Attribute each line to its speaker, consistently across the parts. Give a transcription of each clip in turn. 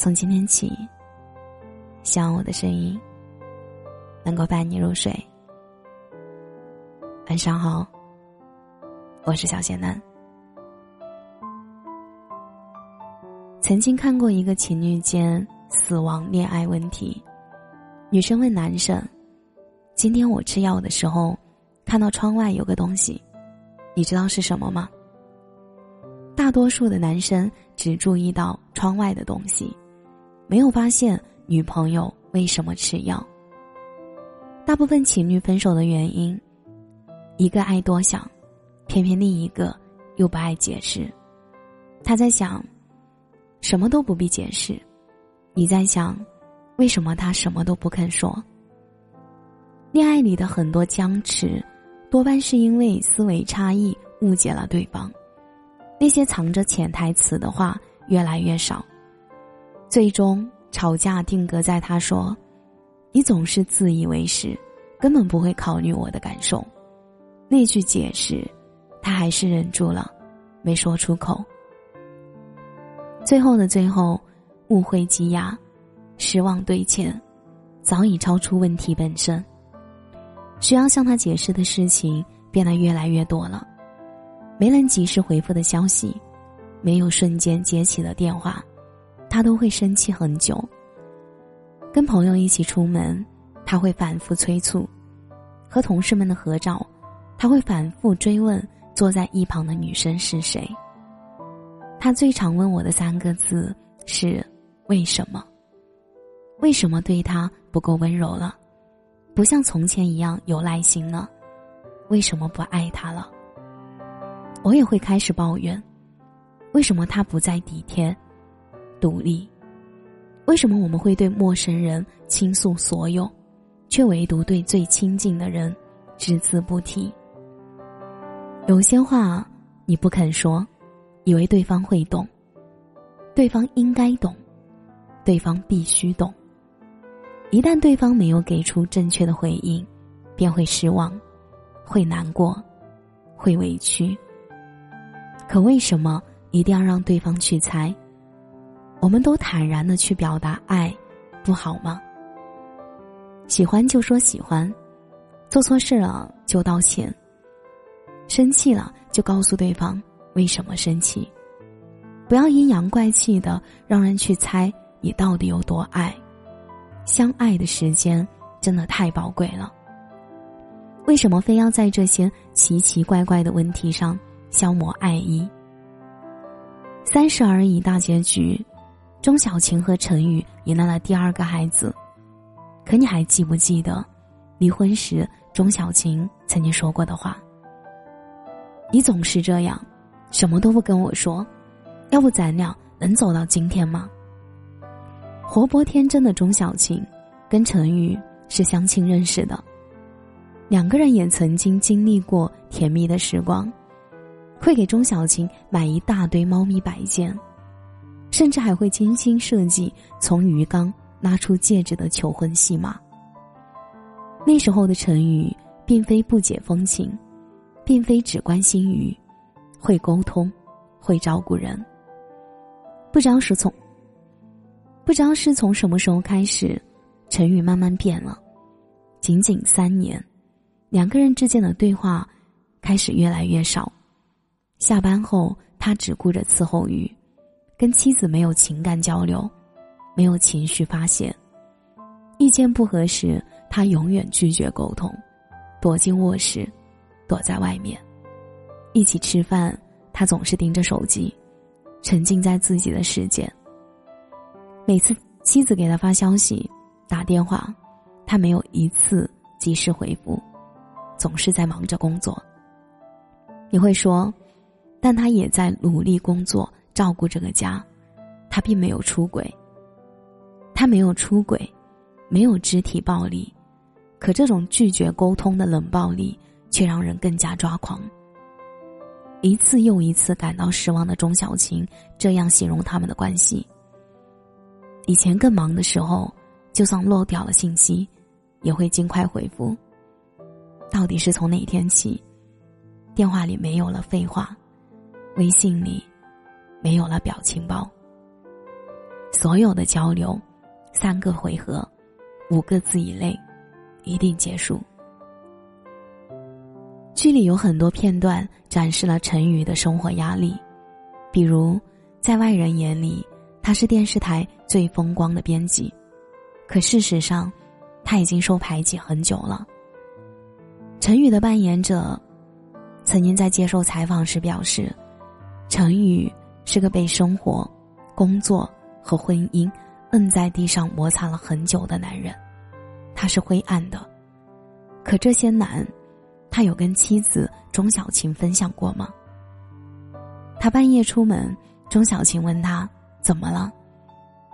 Speaker 1: 从今天起，希望我的声音能够伴你入睡。晚上好，我是小仙男。曾经看过一个情侣间死亡恋爱问题，女生问男生：“今天我吃药的时候，看到窗外有个东西，你知道是什么吗？”大多数的男生只注意到窗外的东西，没有发现女朋友为什么吃药。大部分情侣分手的原因，一个爱多想，偏偏另一个又不爱解释。他在想。什么都不必解释，你在想，为什么他什么都不肯说？恋爱里的很多僵持，多半是因为思维差异误解了对方。那些藏着潜台词的话越来越少，最终吵架定格在他说：“你总是自以为是，根本不会考虑我的感受。”那句解释，他还是忍住了，没说出口。最后的最后，误会积压，失望堆砌，早已超出问题本身。需要向他解释的事情变得越来越多了，没能及时回复的消息，没有瞬间接起的电话，他都会生气很久。跟朋友一起出门，他会反复催促；和同事们的合照，他会反复追问坐在一旁的女生是谁。他最常问我的三个字是：为什么？为什么对他不够温柔了？不像从前一样有耐心了？为什么不爱他了？我也会开始抱怨：为什么他不再体贴、独立？为什么我们会对陌生人倾诉所有，却唯独对最亲近的人只字不提？有些话你不肯说。以为对方会懂，对方应该懂，对方必须懂。一旦对方没有给出正确的回应，便会失望，会难过，会委屈。可为什么一定要让对方去猜？我们都坦然的去表达爱，不好吗？喜欢就说喜欢，做错事了就道歉，生气了就告诉对方。为什么生气？不要阴阳怪气的让人去猜你到底有多爱。相爱的时间真的太宝贵了。为什么非要在这些奇奇怪怪的问题上消磨爱意？三十而已大结局，钟小晴和陈宇迎来了第二个孩子。可你还记不记得，离婚时钟小晴曾经说过的话？你总是这样。什么都不跟我说，要不咱俩能走到今天吗？活泼天真的钟小晴，跟陈宇是相亲认识的，两个人也曾经经历过甜蜜的时光，会给钟小晴买一大堆猫咪摆件，甚至还会精心设计从鱼缸拉出戒指的求婚戏码。那时候的陈宇，并非不解风情，并非只关心鱼。会沟通，会照顾人。不知道是从，不知道是从什么时候开始，陈宇慢慢变了。仅仅三年，两个人之间的对话开始越来越少。下班后，他只顾着伺候鱼，跟妻子没有情感交流，没有情绪发泄。意见不合时，他永远拒绝沟通，躲进卧室，躲在外面。一起吃饭，他总是盯着手机，沉浸在自己的世界。每次妻子给他发消息、打电话，他没有一次及时回复，总是在忙着工作。你会说，但他也在努力工作，照顾这个家，他并没有出轨。他没有出轨，没有肢体暴力，可这种拒绝沟通的冷暴力，却让人更加抓狂。一次又一次感到失望的钟小晴这样形容他们的关系。以前更忙的时候，就算漏掉了信息，也会尽快回复。到底是从哪天起，电话里没有了废话，微信里没有了表情包？所有的交流，三个回合，五个字以内，一定结束。剧里有很多片段展示了陈宇的生活压力，比如，在外人眼里，他是电视台最风光的编辑，可事实上，他已经受排挤很久了。陈宇的扮演者，曾经在接受采访时表示，陈宇是个被生活、工作和婚姻摁在地上摩擦了很久的男人，他是灰暗的，可这些难。他有跟妻子钟小琴分享过吗？他半夜出门，钟小琴问他怎么了，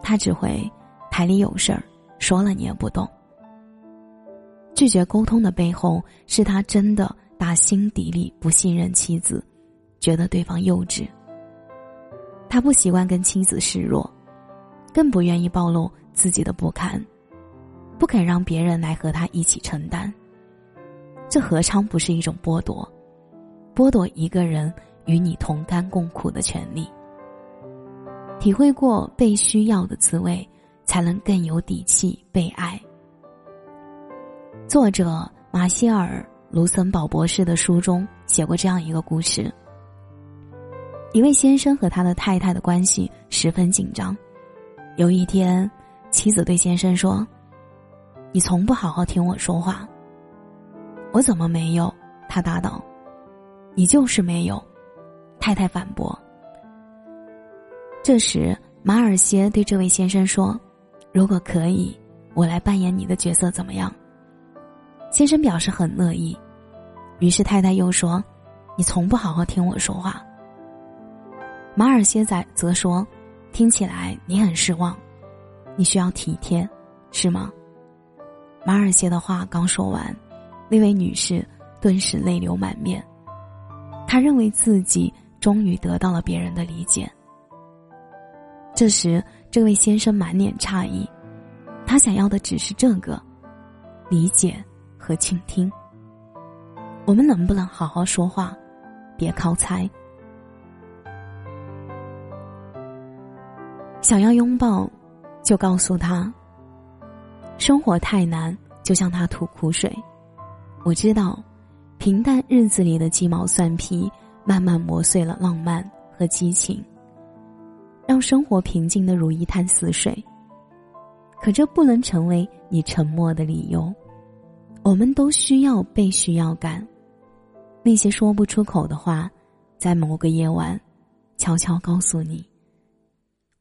Speaker 1: 他只会台里有事儿，说了你也不懂。拒绝沟通的背后，是他真的打心底里不信任妻子，觉得对方幼稚。他不习惯跟妻子示弱，更不愿意暴露自己的不堪，不肯让别人来和他一起承担。这何尝不是一种剥夺？剥夺一个人与你同甘共苦的权利。体会过被需要的滋味，才能更有底气被爱。作者马歇尔·卢森堡博士的书中写过这样一个故事：一位先生和他的太太的关系十分紧张。有一天，妻子对先生说：“你从不好好听我说话。”我怎么没有？他答道：“你就是没有。”太太反驳。这时，马尔歇对这位先生说：“如果可以，我来扮演你的角色，怎么样？”先生表示很乐意。于是太太又说：“你从不好好听我说话。”马尔歇仔则说：“听起来你很失望，你需要体贴，是吗？”马尔歇的话刚说完。那位女士顿时泪流满面，她认为自己终于得到了别人的理解。这时，这位先生满脸诧异，他想要的只是这个理解和倾听。我们能不能好好说话，别靠猜？想要拥抱，就告诉他，生活太难，就向他吐苦水。我知道，平淡日子里的鸡毛蒜皮，慢慢磨碎了浪漫和激情，让生活平静的如一潭死水。可这不能成为你沉默的理由。我们都需要被需要感，那些说不出口的话，在某个夜晚，悄悄告诉你，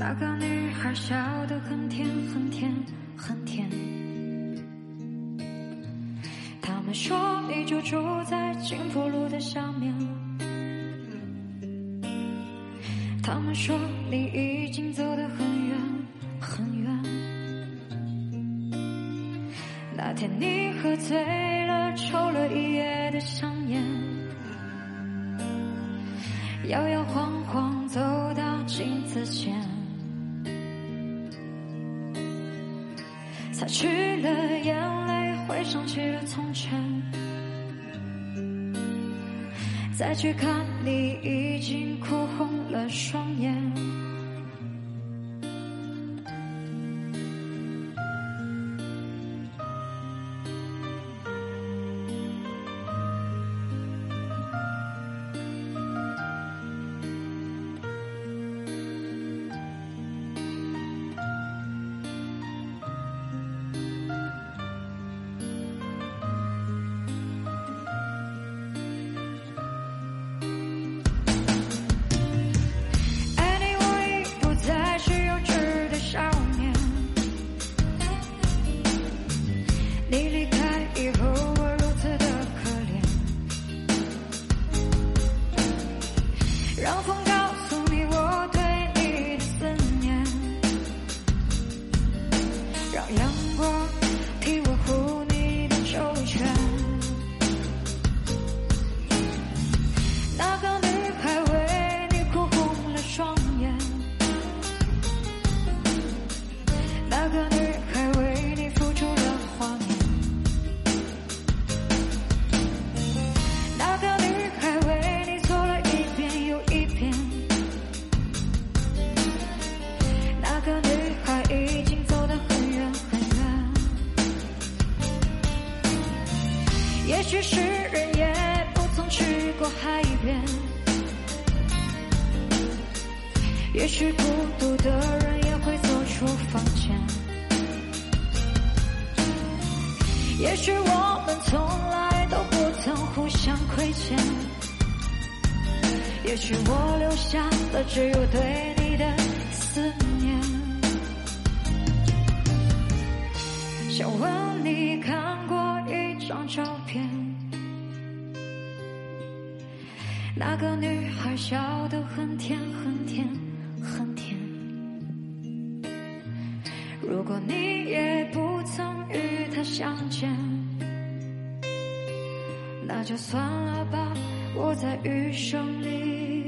Speaker 2: 那个女孩笑得很甜很甜很甜。他们说你就住在金福路的下面。他们说你已经走得很远很远。那天你喝醉了，抽了一夜的香烟，摇摇晃晃走到今擦去了眼泪，回想起了从前，再去看你，已经哭红了双眼。也许孤独的人也会走出房间。也许我们从来都不曾互相亏欠，也许我留下的只有对你的思念。想问你看过一张照片，那个女孩笑得很甜很甜很甜。如果你也不曾与他相见，那就算了吧，我在余生里